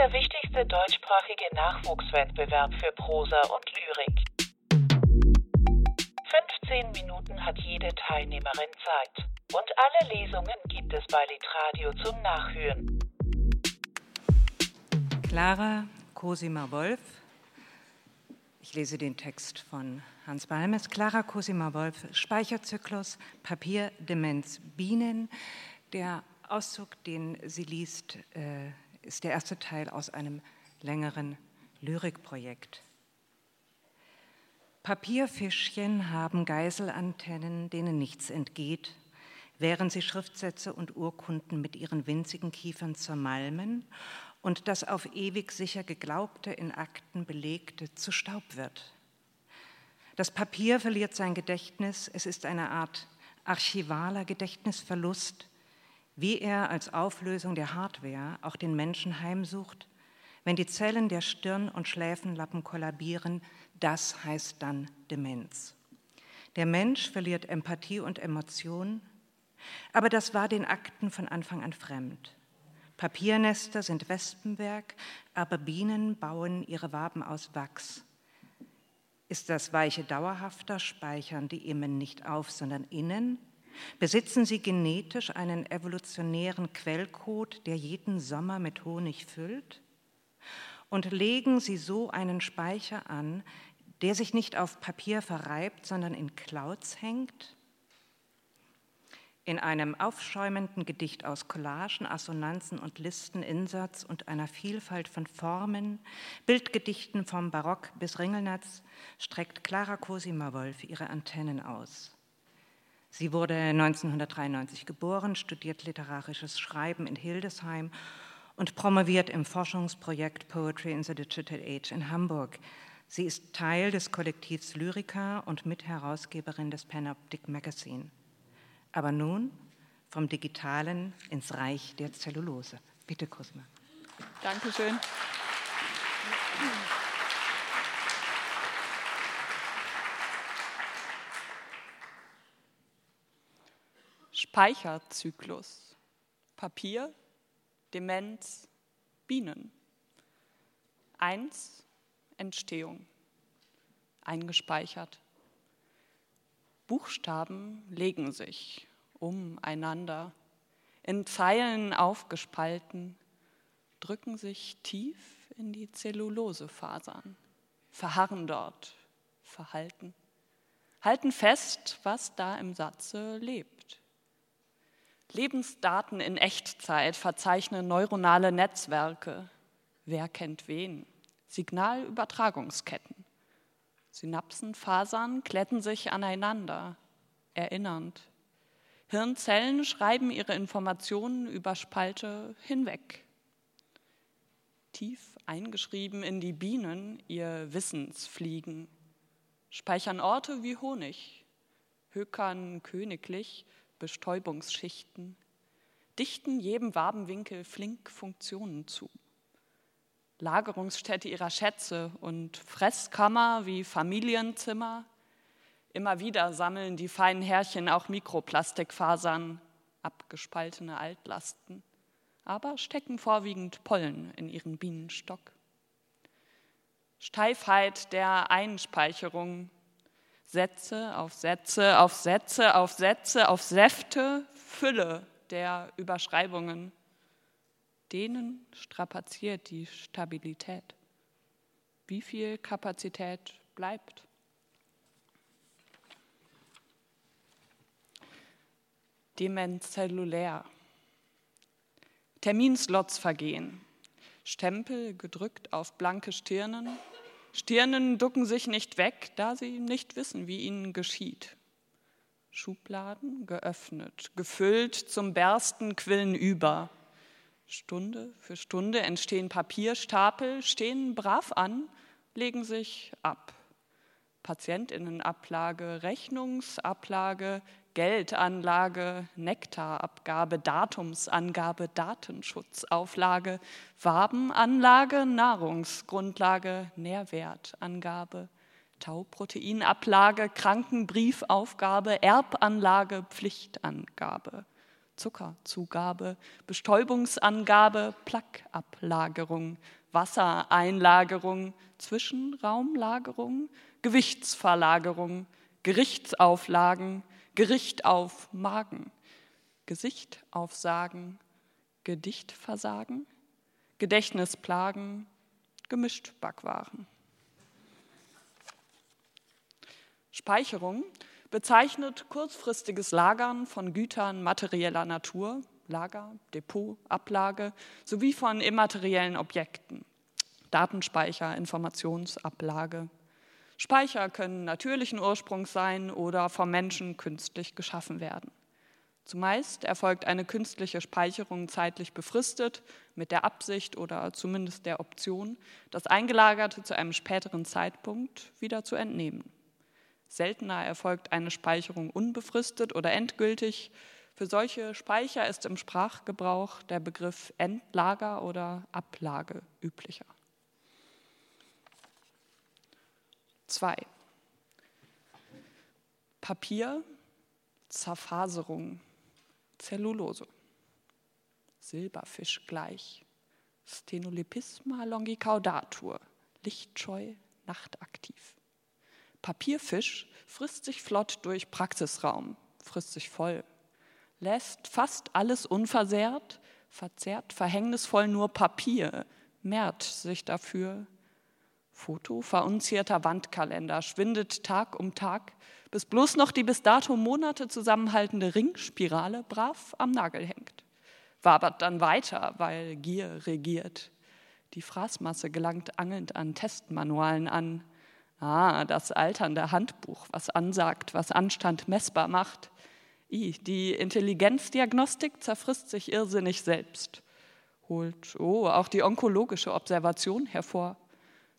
der wichtigste deutschsprachige Nachwuchswettbewerb für Prosa und Lyrik. 15 Minuten hat jede Teilnehmerin Zeit. Und alle Lesungen gibt es bei Litradio zum Nachhören. Clara Cosima Wolf. Ich lese den Text von Hans Balmes. Clara Cosima Wolf, Speicherzyklus, Papier, Demenz, Bienen. Der Auszug, den sie liest, äh, ist der erste Teil aus einem längeren Lyrikprojekt. Papierfischchen haben Geiselantennen, denen nichts entgeht, während sie Schriftsätze und Urkunden mit ihren winzigen Kiefern zermalmen und das auf ewig sicher geglaubte, in Akten belegte zu Staub wird. Das Papier verliert sein Gedächtnis, es ist eine Art archivaler Gedächtnisverlust, wie er als Auflösung der Hardware auch den Menschen heimsucht, wenn die Zellen der Stirn und Schläfenlappen kollabieren, das heißt dann Demenz. Der Mensch verliert Empathie und Emotion, aber das war den Akten von Anfang an fremd. Papiernester sind Wespenwerk, aber Bienen bauen ihre Waben aus Wachs. Ist das Weiche dauerhafter, speichern die Immen nicht auf, sondern innen? Besitzen sie genetisch einen evolutionären Quellcode, der jeden Sommer mit Honig füllt? Und legen sie so einen Speicher an, der sich nicht auf Papier verreibt, sondern in Clouds hängt? In einem aufschäumenden Gedicht aus Collagen, Assonanzen und Listen, Insatz und einer Vielfalt von Formen, Bildgedichten vom Barock bis Ringelnatz, streckt Clara Cosima Wolf ihre Antennen aus. Sie wurde 1993 geboren, studiert literarisches Schreiben in Hildesheim und promoviert im Forschungsprojekt Poetry in the Digital Age in Hamburg. Sie ist Teil des Kollektivs Lyrica und Mitherausgeberin des Panoptic Magazine. Aber nun vom Digitalen ins Reich der Zellulose. Bitte, Cosima. Dankeschön. Speicherzyklus. Papier, Demenz, Bienen. Eins, Entstehung. Eingespeichert. Buchstaben legen sich umeinander, in Zeilen aufgespalten, drücken sich tief in die Zellulosefasern, verharren dort, verhalten, halten fest, was da im Satze lebt. Lebensdaten in Echtzeit verzeichnen neuronale Netzwerke. Wer kennt wen? Signalübertragungsketten. Synapsenfasern kletten sich aneinander, erinnernd. Hirnzellen schreiben ihre Informationen über Spalte hinweg. Tief eingeschrieben in die Bienen ihr Wissensfliegen, speichern Orte wie Honig, hökern königlich Bestäubungsschichten, dichten jedem Wabenwinkel flink Funktionen zu. Lagerungsstätte ihrer Schätze und Fresskammer wie Familienzimmer. Immer wieder sammeln die feinen Härchen auch Mikroplastikfasern, abgespaltene Altlasten, aber stecken vorwiegend Pollen in ihren Bienenstock. Steifheit der Einspeicherung, Sätze auf Sätze auf Sätze auf Sätze auf Säfte, Fülle der Überschreibungen denen strapaziert die Stabilität. Wie viel Kapazität bleibt? Demenz zellulär. Terminslots vergehen. Stempel gedrückt auf blanke Stirnen. Stirnen ducken sich nicht weg, da sie nicht wissen, wie ihnen geschieht. Schubladen geöffnet, gefüllt zum Bersten quillen über. Stunde für Stunde entstehen Papierstapel, stehen brav an, legen sich ab. Patientinnenablage, Rechnungsablage, Geldanlage, Nektarabgabe, Datumsangabe, Datenschutzauflage, Wabenanlage, Nahrungsgrundlage, Nährwertangabe, Tauproteinablage, Krankenbriefaufgabe, Erbanlage, Pflichtangabe. Zuckerzugabe, Bestäubungsangabe, Plackablagerung, Wassereinlagerung, Zwischenraumlagerung, Gewichtsverlagerung, Gerichtsauflagen, Gericht auf Magen, Gesicht aufsagen, Gedichtversagen, Gedächtnisplagen, gemischt Backwaren. Speicherung bezeichnet kurzfristiges Lagern von Gütern materieller Natur, Lager, Depot, Ablage sowie von immateriellen Objekten, Datenspeicher, Informationsablage. Speicher können natürlichen Ursprungs sein oder vom Menschen künstlich geschaffen werden. Zumeist erfolgt eine künstliche Speicherung zeitlich befristet mit der Absicht oder zumindest der Option, das Eingelagerte zu einem späteren Zeitpunkt wieder zu entnehmen. Seltener erfolgt eine Speicherung unbefristet oder endgültig. Für solche Speicher ist im Sprachgebrauch der Begriff Endlager oder Ablage üblicher. 2. Papier, Zerfaserung, Zellulose, Silberfisch gleich, Stenolepisma longicaudatur, lichtscheu, nachtaktiv. Papierfisch frisst sich flott durch Praxisraum, frisst sich voll, lässt fast alles unversehrt, verzehrt verhängnisvoll nur Papier, mehrt sich dafür. Foto verunzierter Wandkalender schwindet Tag um Tag, bis bloß noch die bis dato Monate zusammenhaltende Ringspirale brav am Nagel hängt. Wabert dann weiter, weil Gier regiert. Die Fraßmasse gelangt angelnd an Testmanualen an. Ah, das alternde Handbuch, was ansagt, was Anstand messbar macht. I, die Intelligenzdiagnostik zerfrisst sich irrsinnig selbst. Holt, oh, auch die onkologische Observation hervor.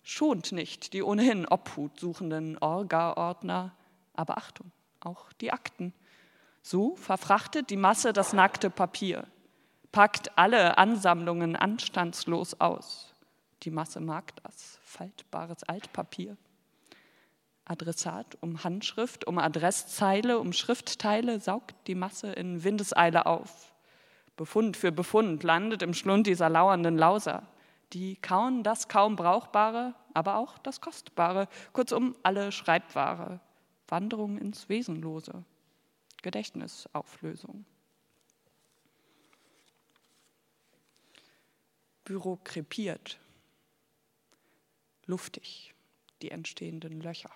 Schont nicht die ohnehin Obhut suchenden Orga-Ordner, aber Achtung, auch die Akten. So verfrachtet die Masse das nackte Papier, packt alle Ansammlungen anstandslos aus. Die Masse mag das, faltbares Altpapier. Adressat um Handschrift, um Adresszeile, um Schriftteile saugt die Masse in Windeseile auf. Befund für Befund landet im Schlund dieser lauernden Lauser. Die kauen das kaum Brauchbare, aber auch das Kostbare, kurzum alle Schreibware. Wanderung ins Wesenlose, Gedächtnisauflösung. Büro krepiert, luftig, die entstehenden Löcher.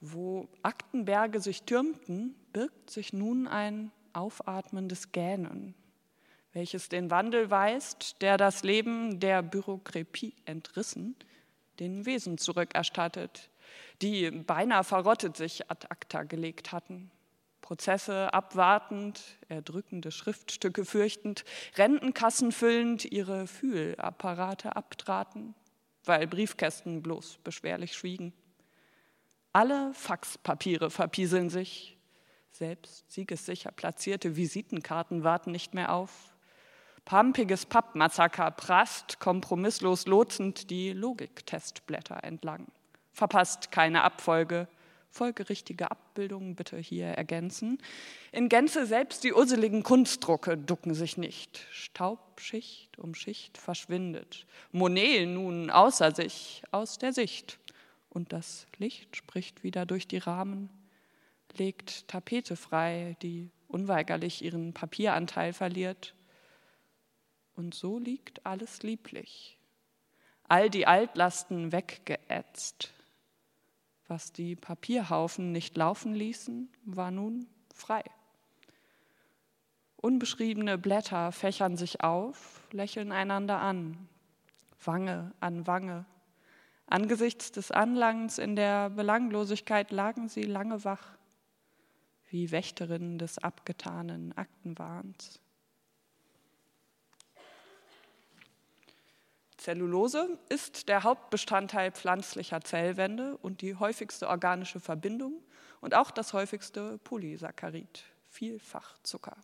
Wo Aktenberge sich türmten, birgt sich nun ein aufatmendes Gähnen, welches den Wandel weist, der das Leben der Bürokratie entrissen, den Wesen zurückerstattet, die beinahe verrottet sich ad acta gelegt hatten. Prozesse abwartend, erdrückende Schriftstücke fürchtend, Rentenkassen füllend, ihre Fühlapparate abtraten, weil Briefkästen bloß beschwerlich schwiegen. Alle Faxpapiere verpieseln sich. Selbst siegessicher platzierte Visitenkarten warten nicht mehr auf. Pampiges Pappmassaker prasst kompromisslos lotsend die Logiktestblätter entlang. Verpasst keine Abfolge, folgerichtige Abbildungen bitte hier ergänzen. In Gänze selbst die urseligen Kunstdrucke ducken sich nicht. Staubschicht um Schicht verschwindet. Monet nun außer sich, aus der Sicht und das Licht spricht wieder durch die Rahmen, legt Tapete frei, die unweigerlich ihren Papieranteil verliert. Und so liegt alles lieblich, all die Altlasten weggeätzt. Was die Papierhaufen nicht laufen ließen, war nun frei. Unbeschriebene Blätter fächern sich auf, lächeln einander an, Wange an Wange, Angesichts des Anlangens in der Belanglosigkeit lagen sie lange wach, wie Wächterinnen des abgetanen Aktenwahns. Zellulose ist der Hauptbestandteil pflanzlicher Zellwände und die häufigste organische Verbindung und auch das häufigste Polysaccharid, Vielfachzucker.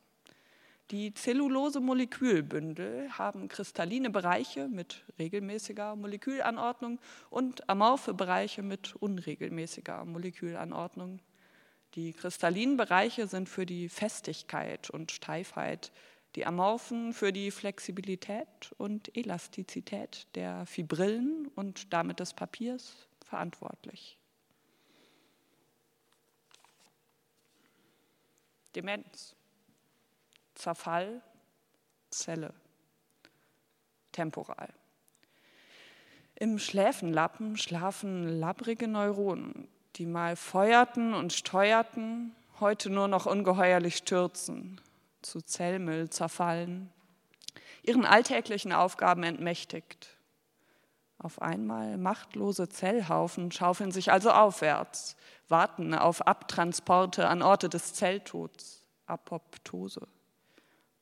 Die Zellulose-Molekülbündel haben kristalline Bereiche mit regelmäßiger Molekülanordnung und amorphe Bereiche mit unregelmäßiger Molekülanordnung. Die kristallinen Bereiche sind für die Festigkeit und Steifheit, die amorphen für die Flexibilität und Elastizität der Fibrillen und damit des Papiers verantwortlich. Demenz. Zerfall, Zelle, temporal. Im Schläfenlappen schlafen labbrige Neuronen, die mal feuerten und steuerten, heute nur noch ungeheuerlich stürzen, zu Zellmüll zerfallen, ihren alltäglichen Aufgaben entmächtigt. Auf einmal machtlose Zellhaufen schaufeln sich also aufwärts, warten auf Abtransporte an Orte des Zelltods, Apoptose.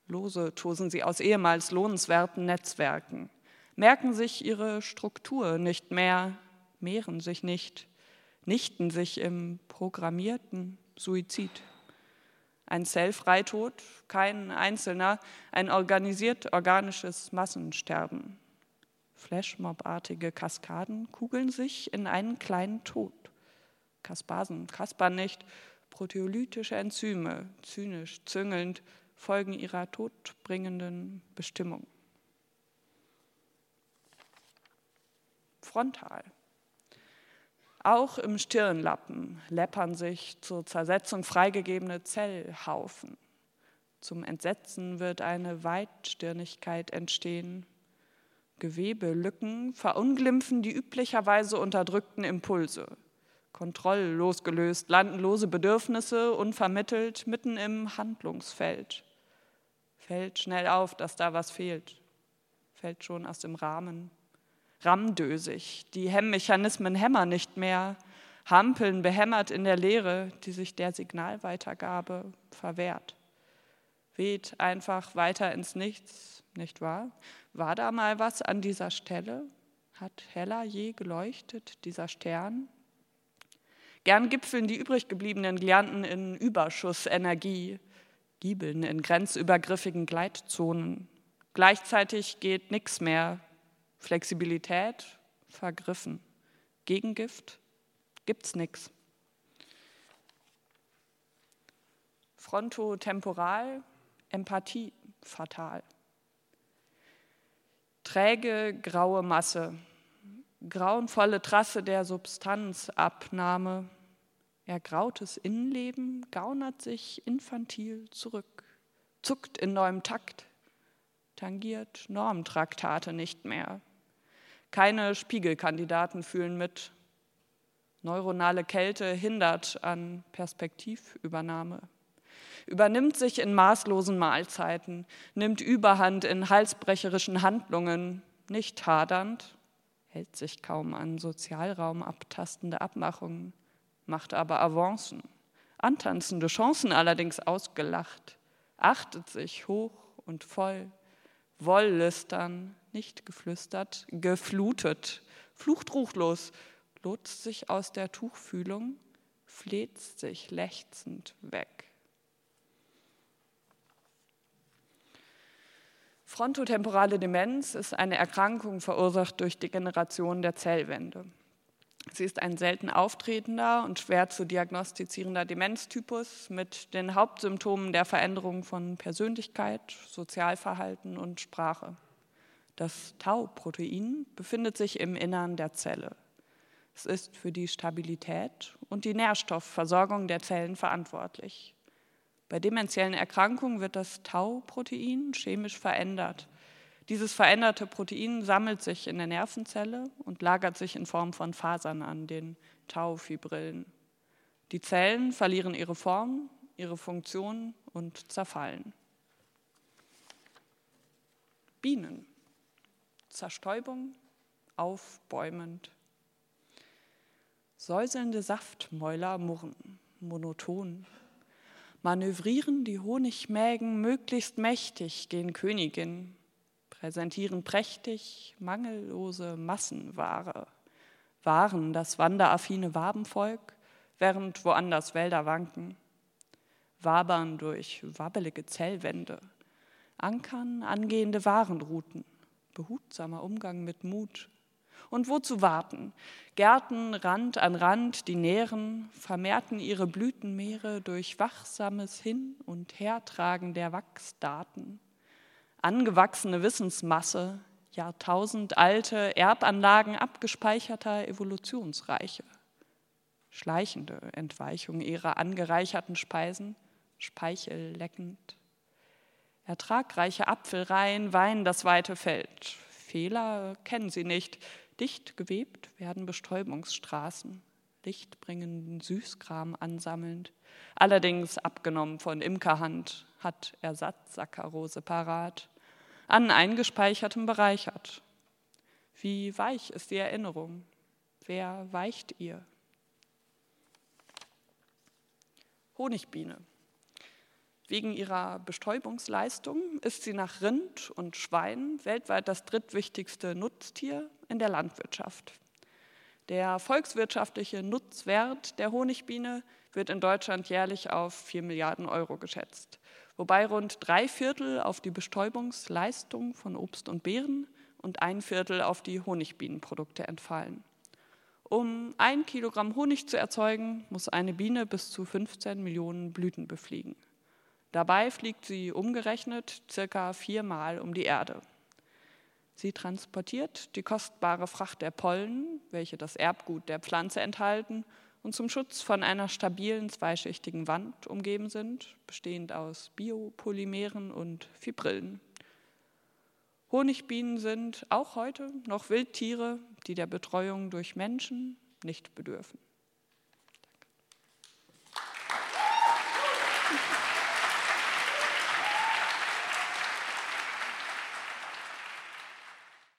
Lose tosen sie aus ehemals lohnenswerten Netzwerken, merken sich ihre Struktur nicht mehr, mehren sich nicht, nichten sich im programmierten Suizid. Ein Zellfreitod, kein einzelner, ein organisiert organisches Massensterben. Flashmob-artige Kaskaden kugeln sich in einen kleinen Tod. Kaspasen kaspern nicht, proteolytische Enzyme, zynisch, züngelnd, folgen ihrer todbringenden Bestimmung. Frontal. Auch im Stirnlappen läppern sich zur Zersetzung freigegebene Zellhaufen. Zum Entsetzen wird eine Weitstirnigkeit entstehen. Gewebelücken verunglimpfen die üblicherweise unterdrückten Impulse. Kontrolllos gelöst landen lose Bedürfnisse unvermittelt mitten im Handlungsfeld fällt schnell auf, dass da was fehlt, fällt schon aus dem Rahmen. Rammdösig, die Hemmmechanismen hämmern nicht mehr, hampeln behämmert in der Leere, die sich der Signalweitergabe verwehrt. Weht einfach weiter ins Nichts, nicht wahr? War da mal was an dieser Stelle? Hat heller je geleuchtet, dieser Stern? Gern gipfeln die übrig gebliebenen Glianten in Überschussenergie, Giebeln in grenzübergriffigen Gleitzonen. Gleichzeitig geht nichts mehr. Flexibilität vergriffen. Gegengift gibt's nichts. Frontotemporal, Empathie fatal. Träge graue Masse, grauenvolle Trasse der Substanzabnahme, Ergrautes Innenleben gaunert sich infantil zurück, zuckt in neuem Takt, tangiert Normtraktate nicht mehr. Keine Spiegelkandidaten fühlen mit. Neuronale Kälte hindert an Perspektivübernahme. Übernimmt sich in maßlosen Mahlzeiten, nimmt Überhand in halsbrecherischen Handlungen, nicht hadernd, hält sich kaum an Sozialraum abtastende Abmachungen, macht aber Avancen, antanzende Chancen allerdings ausgelacht, achtet sich hoch und voll, wollüstern, nicht geflüstert, geflutet, flucht ruchlos, lotst sich aus der Tuchfühlung, fleht sich lechzend weg. Frontotemporale Demenz ist eine Erkrankung verursacht durch Degeneration der Zellwände. Sie ist ein selten auftretender und schwer zu diagnostizierender Demenztypus mit den Hauptsymptomen der Veränderung von Persönlichkeit, Sozialverhalten und Sprache. Das Tau-Protein befindet sich im Innern der Zelle. Es ist für die Stabilität und die Nährstoffversorgung der Zellen verantwortlich. Bei demenziellen Erkrankungen wird das Tau-Protein chemisch verändert dieses veränderte Protein sammelt sich in der Nervenzelle und lagert sich in Form von Fasern an, den Taufibrillen. Die Zellen verlieren ihre Form, ihre Funktion und zerfallen. Bienen. Zerstäubung, aufbäumend. Säuselnde Saftmäuler murren, monoton. Manövrieren die Honigmägen möglichst mächtig gen Königin, präsentieren prächtig mangellose Massenware, waren das wanderaffine Wabenvolk, während woanders Wälder wanken, wabern durch wabbelige Zellwände, Ankern angehende Warenrouten, behutsamer Umgang mit Mut. Und wozu warten? Gärten Rand an Rand, die nähren, vermehrten ihre Blütenmeere durch wachsames Hin- und Hertragen der Wachsdaten. Angewachsene Wissensmasse, jahrtausendalte Erbanlagen abgespeicherter Evolutionsreiche. Schleichende Entweichung ihrer angereicherten Speisen, speichelleckend. Ertragreiche Apfelreihen weinen das weite Feld. Fehler kennen sie nicht. Dicht gewebt werden Bestäubungsstraßen, lichtbringenden Süßkram ansammelnd. Allerdings abgenommen von Imkerhand, hat Ersatzsaccharose parat, an eingespeichertem bereichert. Wie weich ist die Erinnerung? Wer weicht ihr? Honigbiene. Wegen ihrer Bestäubungsleistung ist sie nach Rind und Schwein weltweit das drittwichtigste Nutztier in der Landwirtschaft. Der volkswirtschaftliche Nutzwert der Honigbiene wird in Deutschland jährlich auf 4 Milliarden Euro geschätzt, wobei rund drei Viertel auf die Bestäubungsleistung von Obst und Beeren und ein Viertel auf die Honigbienenprodukte entfallen. Um ein Kilogramm Honig zu erzeugen, muss eine Biene bis zu 15 Millionen Blüten befliegen. Dabei fliegt sie umgerechnet circa viermal um die Erde. Sie transportiert die kostbare Fracht der Pollen, welche das Erbgut der Pflanze enthalten und zum Schutz von einer stabilen zweischichtigen Wand umgeben sind, bestehend aus Biopolymeren und Fibrillen. Honigbienen sind auch heute noch Wildtiere, die der Betreuung durch Menschen nicht bedürfen.